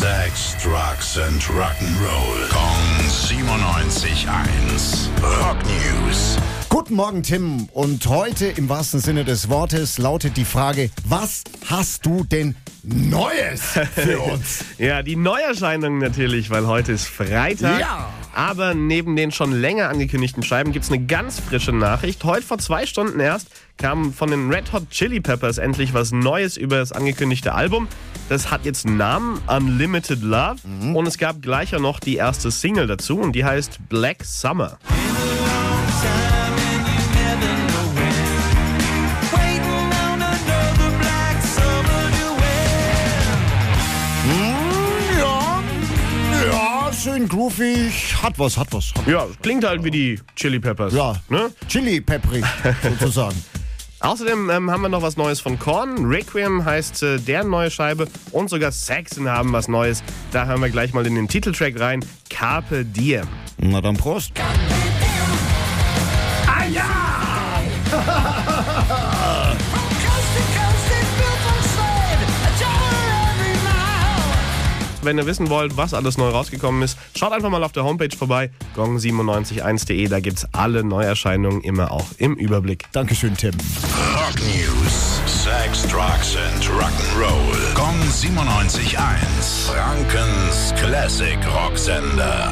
Sex, Drugs and Rock'n'Roll. Kong 97.1. Rock News. Guten Morgen, Tim. Und heute im wahrsten Sinne des Wortes lautet die Frage, was hast du denn Neues für uns? Ja, die Neuerscheinungen natürlich, weil heute ist Freitag. Ja. Aber neben den schon länger angekündigten Scheiben gibt es eine ganz frische Nachricht. Heute vor zwei Stunden erst kam von den Red Hot Chili Peppers endlich was Neues über das angekündigte Album. Das hat jetzt einen Namen, Unlimited Love. Und es gab gleich auch noch die erste Single dazu und die heißt Black Summer. Schön groovig. Hat was, hat was. Hat Ja, klingt halt wie die Chili Peppers. Ja, Ne? Chili pepperig sozusagen. Außerdem ähm, haben wir noch was Neues von Korn. Requiem heißt äh, deren neue Scheibe und sogar Saxon haben was Neues. Da hören wir gleich mal in den Titeltrack rein. Carpe Diem. Na dann Prost. Ah Wenn ihr wissen wollt, was alles neu rausgekommen ist, schaut einfach mal auf der Homepage vorbei, gong971.de. Da gibt's alle Neuerscheinungen immer auch im Überblick. Dankeschön, Tim. Rock News. Sex, Drugs and Rock'n'Roll. Kong 97.1. Frankens Classic Rocksender.